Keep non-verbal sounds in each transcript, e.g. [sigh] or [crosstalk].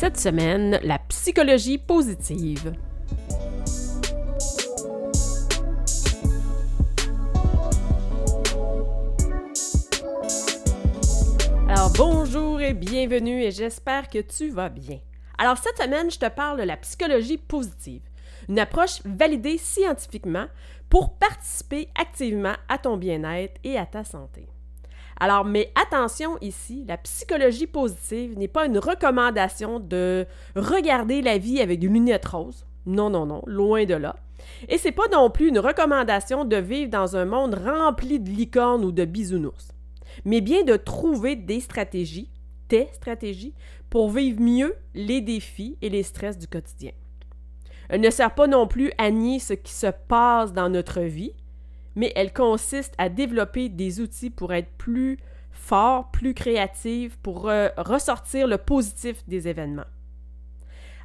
Cette semaine, la psychologie positive. Alors bonjour et bienvenue et j'espère que tu vas bien. Alors cette semaine, je te parle de la psychologie positive, une approche validée scientifiquement pour participer activement à ton bien-être et à ta santé. Alors, mais attention ici, la psychologie positive n'est pas une recommandation de regarder la vie avec des lunettes roses. Non, non, non, loin de là. Et c'est pas non plus une recommandation de vivre dans un monde rempli de licornes ou de bisounours, mais bien de trouver des stratégies, tes stratégies, pour vivre mieux les défis et les stress du quotidien. Elle ne sert pas non plus à nier ce qui se passe dans notre vie, mais elle consiste à développer des outils pour être plus fort, plus créative, pour euh, ressortir le positif des événements.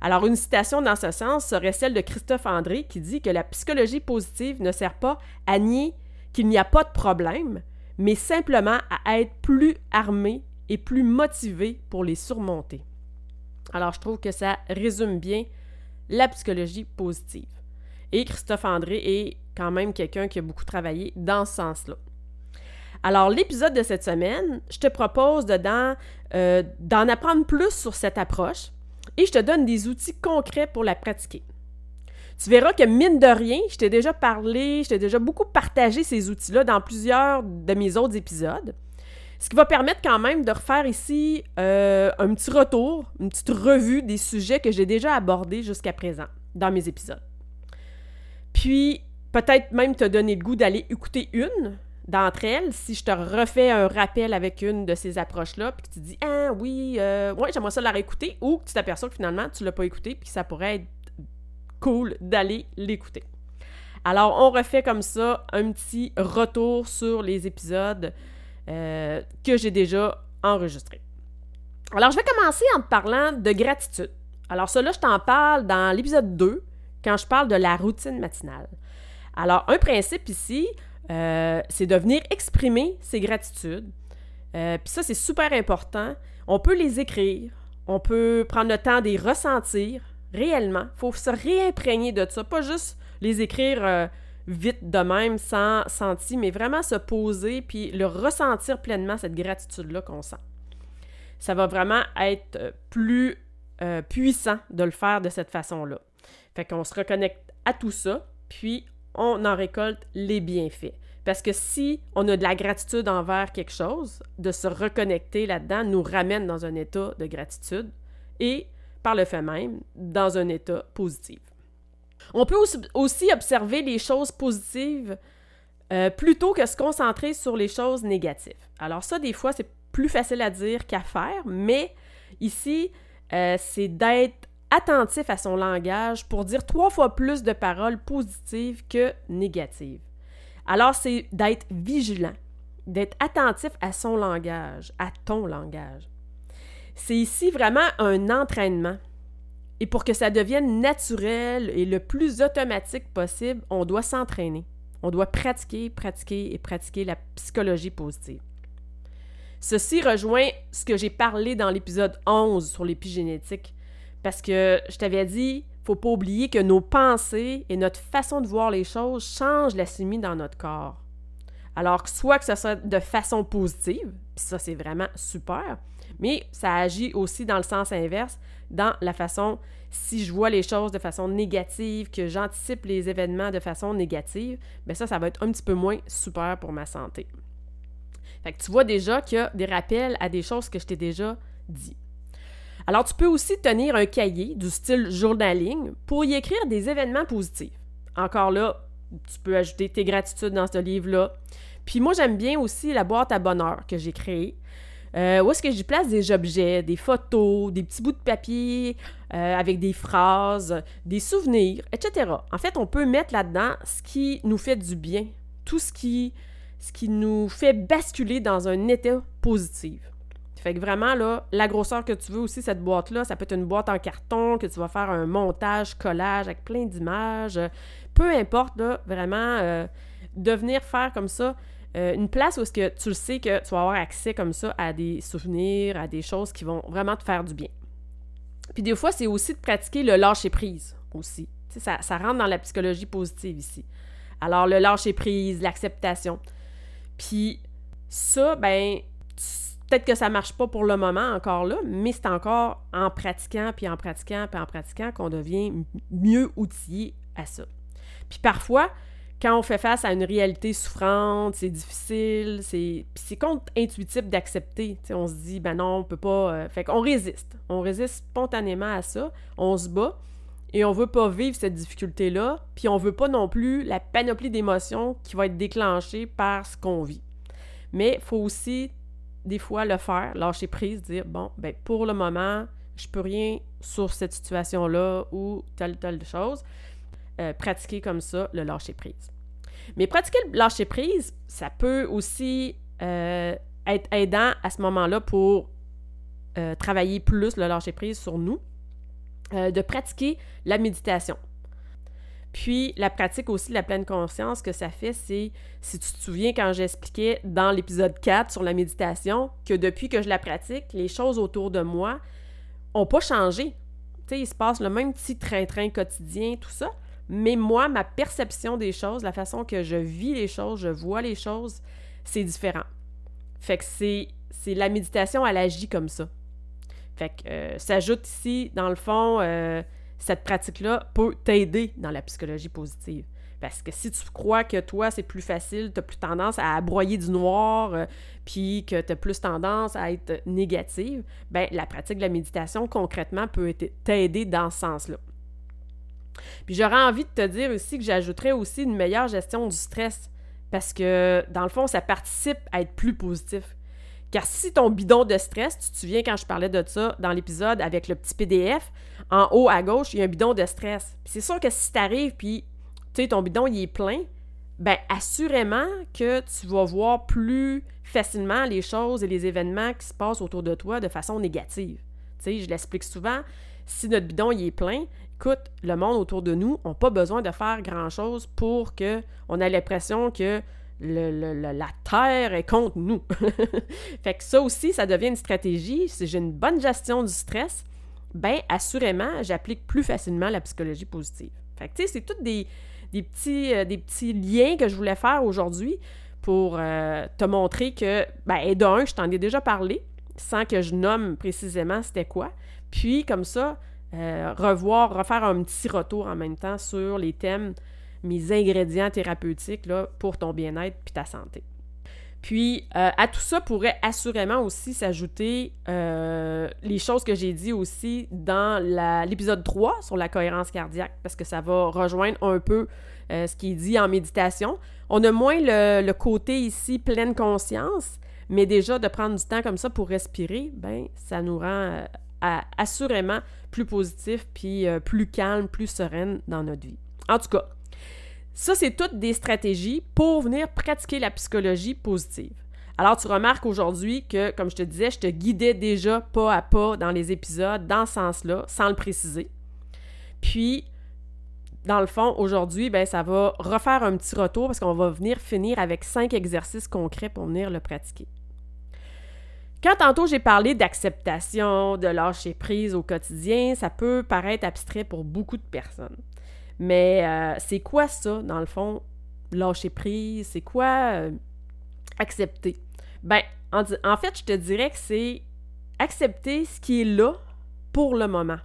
Alors, une citation dans ce sens serait celle de Christophe André qui dit que la psychologie positive ne sert pas à nier qu'il n'y a pas de problème, mais simplement à être plus armé et plus motivé pour les surmonter. Alors, je trouve que ça résume bien la psychologie positive. Et Christophe André est quand même quelqu'un qui a beaucoup travaillé dans ce sens-là. Alors, l'épisode de cette semaine, je te propose dedans euh, d'en apprendre plus sur cette approche et je te donne des outils concrets pour la pratiquer. Tu verras que, mine de rien, je t'ai déjà parlé, je t'ai déjà beaucoup partagé ces outils-là dans plusieurs de mes autres épisodes. Ce qui va permettre quand même de refaire ici euh, un petit retour, une petite revue des sujets que j'ai déjà abordés jusqu'à présent dans mes épisodes. Puis, peut-être même te donner le goût d'aller écouter une d'entre elles si je te refais un rappel avec une de ces approches-là, puis que tu dis Ah oui, euh, ouais, j'aimerais ça la réécouter, ou que tu t'aperçois que finalement tu l'as pas écouté, puis ça pourrait être cool d'aller l'écouter. Alors, on refait comme ça un petit retour sur les épisodes euh, que j'ai déjà enregistrés. Alors, je vais commencer en te parlant de gratitude. Alors, cela, je t'en parle dans l'épisode 2, quand je parle de la routine matinale. Alors, un principe ici, euh, c'est de venir exprimer ses gratitudes. Euh, Puis ça, c'est super important. On peut les écrire, on peut prendre le temps de les ressentir réellement. Il faut se réimprégner de ça, pas juste les écrire euh, vite de même, sans sentir, mais vraiment se poser puis le ressentir pleinement, cette gratitude-là qu'on sent. Ça va vraiment être plus puissant de le faire de cette façon-là. Fait qu'on se reconnecte à tout ça, puis on en récolte les bienfaits. Parce que si on a de la gratitude envers quelque chose, de se reconnecter là-dedans nous ramène dans un état de gratitude et, par le fait même, dans un état positif. On peut aussi observer les choses positives euh, plutôt que se concentrer sur les choses négatives. Alors ça, des fois, c'est plus facile à dire qu'à faire, mais ici, euh, c'est d'être attentif à son langage pour dire trois fois plus de paroles positives que négatives. Alors, c'est d'être vigilant, d'être attentif à son langage, à ton langage. C'est ici vraiment un entraînement. Et pour que ça devienne naturel et le plus automatique possible, on doit s'entraîner. On doit pratiquer, pratiquer et pratiquer la psychologie positive. Ceci rejoint ce que j'ai parlé dans l'épisode 11 sur l'épigénétique. Parce que je t'avais dit, faut pas oublier que nos pensées et notre façon de voir les choses changent la chimie dans notre corps. Alors, soit que ce soit de façon positive, puis ça c'est vraiment super, mais ça agit aussi dans le sens inverse, dans la façon, si je vois les choses de façon négative, que j'anticipe les événements de façon négative, bien ça, ça va être un petit peu moins super pour ma santé. Fait que tu vois déjà qu'il y a des rappels à des choses que je t'ai déjà dit. Alors, tu peux aussi tenir un cahier du style journaling pour y écrire des événements positifs. Encore là, tu peux ajouter tes gratitudes dans ce livre-là. Puis moi, j'aime bien aussi la boîte à bonheur que j'ai créée. Euh, où est-ce que j'y place des objets, des photos, des petits bouts de papier euh, avec des phrases, des souvenirs, etc. En fait, on peut mettre là-dedans ce qui nous fait du bien, tout ce qui, ce qui nous fait basculer dans un état positif. Fait que vraiment, là, la grosseur que tu veux aussi, cette boîte-là, ça peut être une boîte en carton que tu vas faire un montage, collage avec plein d'images. Peu importe, là, vraiment, euh, de venir faire comme ça euh, une place où est-ce que tu le sais que tu vas avoir accès comme ça à des souvenirs, à des choses qui vont vraiment te faire du bien. Puis des fois, c'est aussi de pratiquer le lâcher-prise aussi. Ça, ça rentre dans la psychologie positive ici. Alors, le lâcher-prise, l'acceptation. Puis ça, ben, Peut-être que ça marche pas pour le moment encore là, mais c'est encore en pratiquant, puis en pratiquant, puis en pratiquant qu'on devient mieux outillé à ça. Puis parfois, quand on fait face à une réalité souffrante, c'est difficile, c'est contre-intuitif d'accepter. On se dit, ben non, on peut pas... Euh, fait qu'on résiste. On résiste spontanément à ça, on se bat, et on veut pas vivre cette difficulté-là, puis on veut pas non plus la panoplie d'émotions qui va être déclenchée par ce qu'on vit. Mais il faut aussi des fois le faire, lâcher prise, dire bon, ben pour le moment, je peux rien sur cette situation-là ou telle telle chose. Euh, pratiquer comme ça le lâcher prise. Mais pratiquer le lâcher prise, ça peut aussi euh, être aidant à ce moment-là pour euh, travailler plus le lâcher prise sur nous, de pratiquer la méditation. Puis la pratique aussi de la pleine conscience que ça fait, c'est, si tu te souviens quand j'expliquais dans l'épisode 4 sur la méditation, que depuis que je la pratique, les choses autour de moi n'ont pas changé. Tu sais, il se passe le même petit train-train quotidien, tout ça. Mais moi, ma perception des choses, la façon que je vis les choses, je vois les choses, c'est différent. Fait que c'est, c'est la méditation, elle agit comme ça. Fait que euh, s'ajoute ici, dans le fond, euh, cette pratique-là peut t'aider dans la psychologie positive. Parce que si tu crois que toi, c'est plus facile, tu as plus tendance à broyer du noir, euh, puis que tu as plus tendance à être négative, ben la pratique de la méditation, concrètement, peut t'aider dans ce sens-là. Puis j'aurais envie de te dire aussi que j'ajouterais aussi une meilleure gestion du stress, parce que, dans le fond, ça participe à être plus positif. Car si ton bidon de stress, tu te souviens quand je parlais de ça dans l'épisode avec le petit PDF, en haut à gauche, il y a un bidon de stress. c'est sûr que si tu arrives puis tu sais, ton bidon il est plein, ben assurément que tu vas voir plus facilement les choses et les événements qui se passent autour de toi de façon négative. Tu sais, je l'explique souvent, si notre bidon il est plein, écoute, le monde autour de nous n'a pas besoin de faire grand-chose pour que on ait l'impression que la terre est contre nous. [laughs] fait que ça aussi, ça devient une stratégie. Si j'ai une bonne gestion du stress, ben assurément, j'applique plus facilement la psychologie positive. Fait que tu sais, c'est tous des, petits, euh, des petits liens que je voulais faire aujourd'hui pour euh, te montrer que, ben, d'un, je t'en ai déjà parlé, sans que je nomme précisément c'était quoi. Puis, comme ça, euh, revoir, refaire un petit retour en même temps sur les thèmes mes ingrédients thérapeutiques pour ton bien-être puis ta santé. Puis, euh, à tout ça pourrait assurément aussi s'ajouter euh, les choses que j'ai dit aussi dans l'épisode 3 sur la cohérence cardiaque, parce que ça va rejoindre un peu euh, ce qui est dit en méditation. On a moins le, côté ici pleine conscience, mais déjà de prendre du temps comme ça pour respirer, ben ça nous rend assurément plus positif, puis plus calme, plus sereine dans notre vie. En tout cas, ça, c'est toutes des stratégies pour venir pratiquer la psychologie positive. Alors, tu remarques aujourd'hui que, comme je te disais, je te guidais déjà pas à pas dans les épisodes dans ce sens-là, sans le préciser. Puis, dans le fond, aujourd'hui, ben, ça va refaire un petit retour parce qu'on va venir finir avec cinq exercices concrets pour venir le pratiquer. Quand tantôt j'ai parlé d'acceptation, de lâcher prise au quotidien, ça peut paraître abstrait pour beaucoup de personnes. Mais euh, c'est quoi ça, dans le fond, lâcher prise? C'est quoi euh, accepter? Ben, en, en, fait, je te dirais que c'est accepter ce qui est là pour le moment.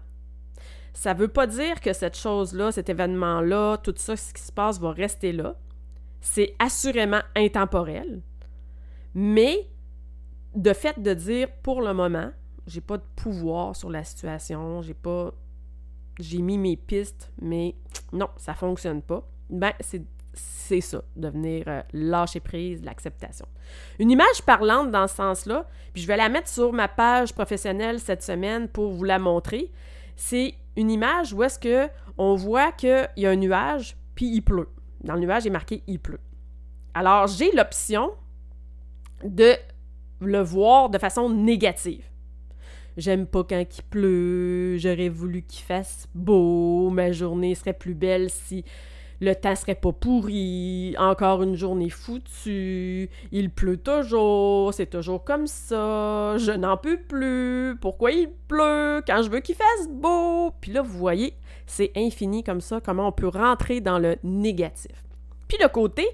Ça ne veut pas dire que cette chose-là, cet événement-là, tout ça, ce qui se passe va rester là. C'est assurément intemporel. Mais de fait de dire pour le moment, j'ai pas de pouvoir sur la situation, j'ai pas j'ai mis mes pistes, mais non, ça fonctionne pas, ben c'est ça, de venir euh, lâcher prise, l'acceptation. Une image parlante dans ce sens-là, puis je vais la mettre sur ma page professionnelle cette semaine pour vous la montrer. C'est une image où est-ce que on voit qu'il y a un nuage, puis il pleut. Dans le nuage, il est marqué il pleut. Alors, j'ai l'option de le voir de façon négative. J'aime pas quand il pleut, j'aurais voulu qu'il fasse beau, ma journée serait plus belle si le temps serait pas pourri, encore une journée foutue, il pleut toujours, c'est toujours comme ça, je n'en peux plus, pourquoi il pleut quand je veux qu'il fasse beau? Puis là, vous voyez, c'est infini comme ça, comment on peut rentrer dans le négatif. Puis le côté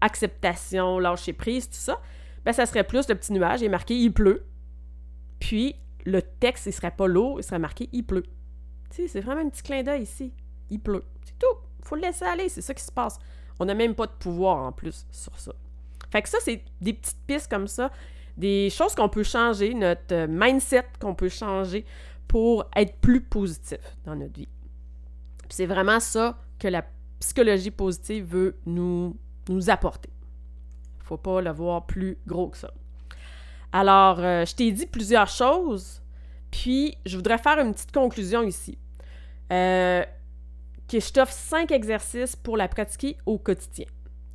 acceptation, lâcher prise, tout ça, ben ça serait plus le petit nuage, il est marqué il pleut. Puis le texte, il serait pas lourd, il serait marqué il pleut. Tu sais, c'est vraiment un petit clin d'œil ici. Il pleut. C'est tout faut le laisser aller, c'est ça qui se passe. On n'a même pas de pouvoir en plus sur ça. Fait que ça, c'est des petites pistes comme ça, des choses qu'on peut changer, notre euh, mindset qu'on peut changer pour être plus positif dans notre vie. c'est vraiment ça que la psychologie positive veut nous, nous apporter. Faut pas le voir plus gros que ça. Alors, euh, je t'ai dit plusieurs choses, puis je voudrais faire une petite conclusion ici. Euh, que je t'offre cinq exercices pour la pratiquer au quotidien.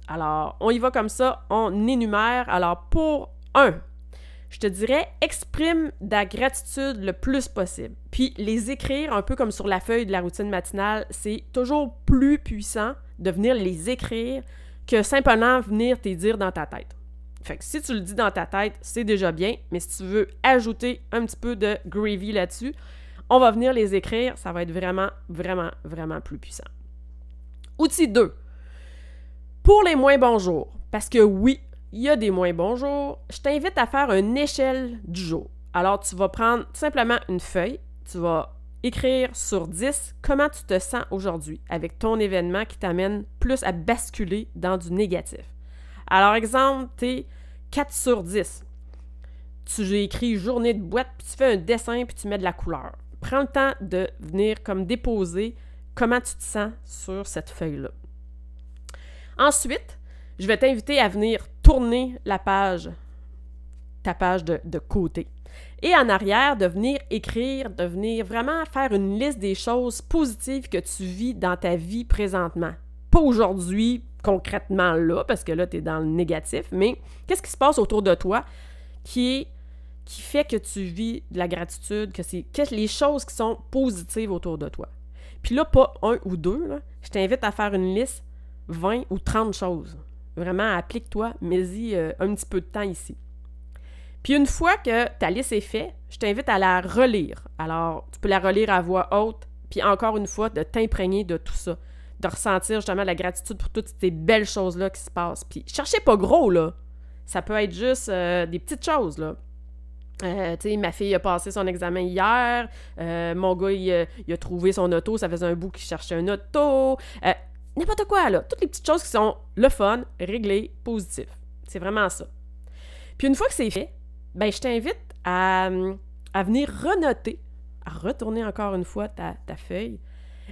Alors, on y va comme ça, on énumère. Alors, pour un, je te dirais, exprime ta gratitude le plus possible. Puis les écrire un peu comme sur la feuille de la routine matinale, c'est toujours plus puissant de venir les écrire que simplement venir te dire dans ta tête. Fait que si tu le dis dans ta tête, c'est déjà bien, mais si tu veux ajouter un petit peu de gravy là-dessus, on va venir les écrire, ça va être vraiment, vraiment, vraiment plus puissant. Outil 2. Pour les moins bons jours, parce que oui, il y a des moins bons jours, je t'invite à faire une échelle du jour. Alors, tu vas prendre simplement une feuille, tu vas écrire sur 10 comment tu te sens aujourd'hui avec ton événement qui t'amène plus à basculer dans du négatif. Alors, exemple, tu es 4 sur 10. Tu écrit journée de boîte, puis tu fais un dessin, puis tu mets de la couleur prends le temps de venir comme déposer comment tu te sens sur cette feuille-là. Ensuite, je vais t'inviter à venir tourner la page, ta page de, de, côté. Et en arrière, de venir écrire, de venir vraiment faire une liste des choses positives que tu vis dans ta vie présentement. Pas aujourd'hui, concrètement là, parce que là, tu es dans le négatif, mais qu'est-ce qui se passe autour de toi qui qui fait que tu vis de la gratitude, que c'est les choses qui sont positives autour de toi? Puis là, pas un ou deux, je t'invite à faire une liste 20 ou 30 choses. Vraiment, applique-toi, mets-y euh, un petit peu de temps ici. Puis une fois que ta liste est faite, je t'invite à la relire. Alors, tu peux la relire à voix haute, puis encore une fois, de t'imprégner de tout ça, de ressentir justement la gratitude pour toutes ces belles choses-là qui se passent. Puis cherchez pas gros, là. Ça peut être juste euh, des petites choses, là. Euh, ma fille a passé son examen hier. Euh, mon gars, il, a trouvé son auto. Ça faisait un bout qu'il cherchait un auto. N'importe quoi, là. Toutes les petites choses qui sont le fun, réglées, positif. C'est vraiment ça. Puis une fois que c'est fait, ben, je t'invite à, à, venir renoter, à retourner encore une fois ta, ta feuille,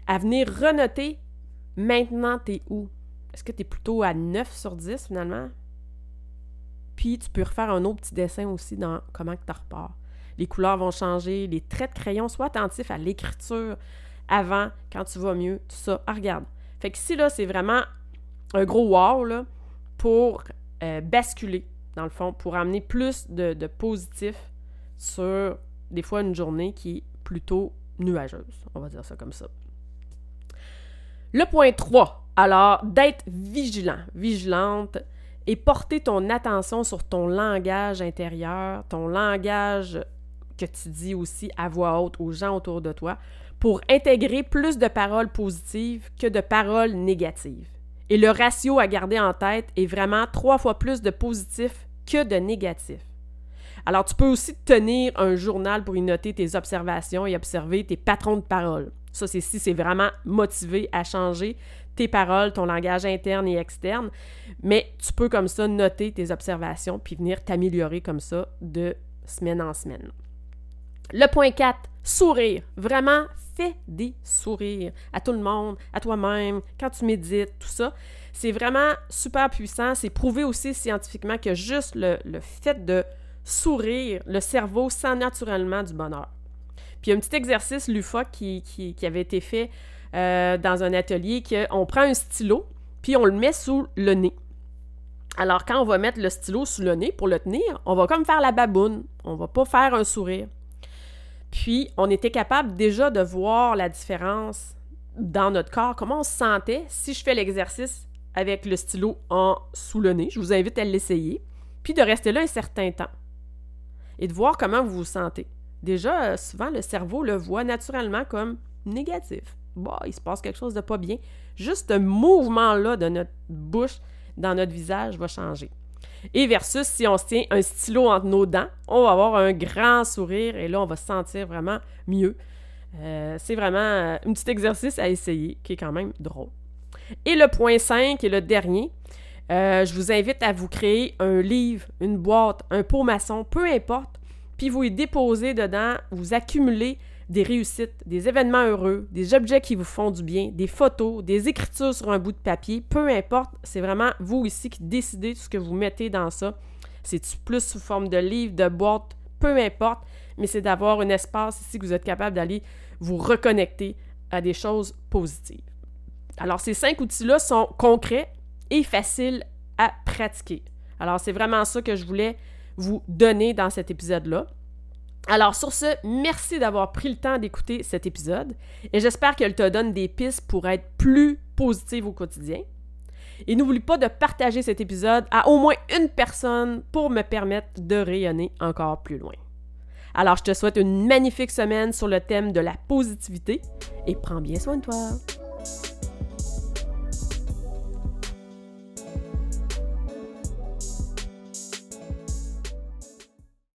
à venir renoter maintenant t'es où? Est-ce que tu es plutôt à 9 sur 10 finalement? Puis tu peux refaire un autre petit dessin aussi dans comment tu repars. Les couleurs vont changer, les traits de crayon, sois attentif à l'écriture avant, quand tu vas mieux, tout ça. Ah, regarde. Fait que ici, là, c'est vraiment un gros wow pour euh, basculer, dans le fond, pour amener plus de, de positif sur des fois une journée qui est plutôt nuageuse. On va dire ça comme ça. Le point 3, alors d'être vigilant, vigilante et porter ton attention sur ton langage intérieur, ton langage que tu dis aussi à voix haute aux gens autour de toi, pour intégrer plus de paroles positives que de paroles négatives. Et le ratio à garder en tête est vraiment trois fois plus de positifs que de négatifs. Alors, tu peux aussi tenir un journal pour y noter tes observations et observer tes patrons de paroles. Ça, c'est si c'est vraiment motivé à changer tes paroles, ton langage interne et externe, mais tu peux comme ça noter tes observations puis venir t'améliorer comme ça de semaine en semaine. Le point 4, sourire. Vraiment, fais des sourires à tout le monde, à toi-même, quand tu médites, tout ça. C'est vraiment super puissant. C'est prouvé aussi scientifiquement que juste le, fait de sourire, le cerveau sent naturellement du bonheur. Puis un petit exercice LUFA qui, qui, avait été fait euh, dans un atelier qu'on prend un stylo, puis on le met sous le nez. Alors, quand on va mettre le stylo sous le nez pour le tenir, on va comme faire la baboune. On va pas faire un sourire. Puis, on était capable déjà de voir la différence dans notre corps, comment on se sentait si je fais l'exercice avec le stylo en sous le nez. Je vous invite à l'essayer. Puis de rester là un certain temps et de voir comment vous vous sentez. Déjà, euh, souvent, le cerveau le voit naturellement comme négatif. Bon, il se passe quelque chose de pas bien. Juste un mouvement-là de notre bouche dans notre visage va changer. Et versus si on se tient un stylo entre nos dents, on va avoir un grand sourire et là, on va se sentir vraiment mieux. Euh, c'est vraiment euh, un petit exercice à essayer qui est quand même drôle. Et le point 5 et le dernier, je vous invite à vous créer un livre, une boîte, un pot maçon, peu importe, puis vous y déposez dedans, vous accumulez des réussites, des événements heureux, des objets qui vous font du bien, des photos, des écritures sur un bout de papier, peu importe, c'est vraiment vous ici qui décidez de ce que vous mettez dans ça. C'est plus sous forme de livre, de boîte, peu importe, mais c'est d'avoir un espace ici que vous êtes capable d'aller vous reconnecter à des choses positives. Alors, ces cinq outils-là sont concrets et faciles à pratiquer. Alors, c'est vraiment ça que je voulais vous donner dans cet épisode-là. Alors sur ce, merci d'avoir pris le temps d'écouter cet épisode et j'espère qu'elle te donne des pistes pour être plus positive au quotidien. Et n'oublie pas de partager cet épisode à au moins une personne pour me permettre de rayonner encore plus loin. Alors je te souhaite une magnifique semaine sur le thème de la positivité et prends bien soin de toi.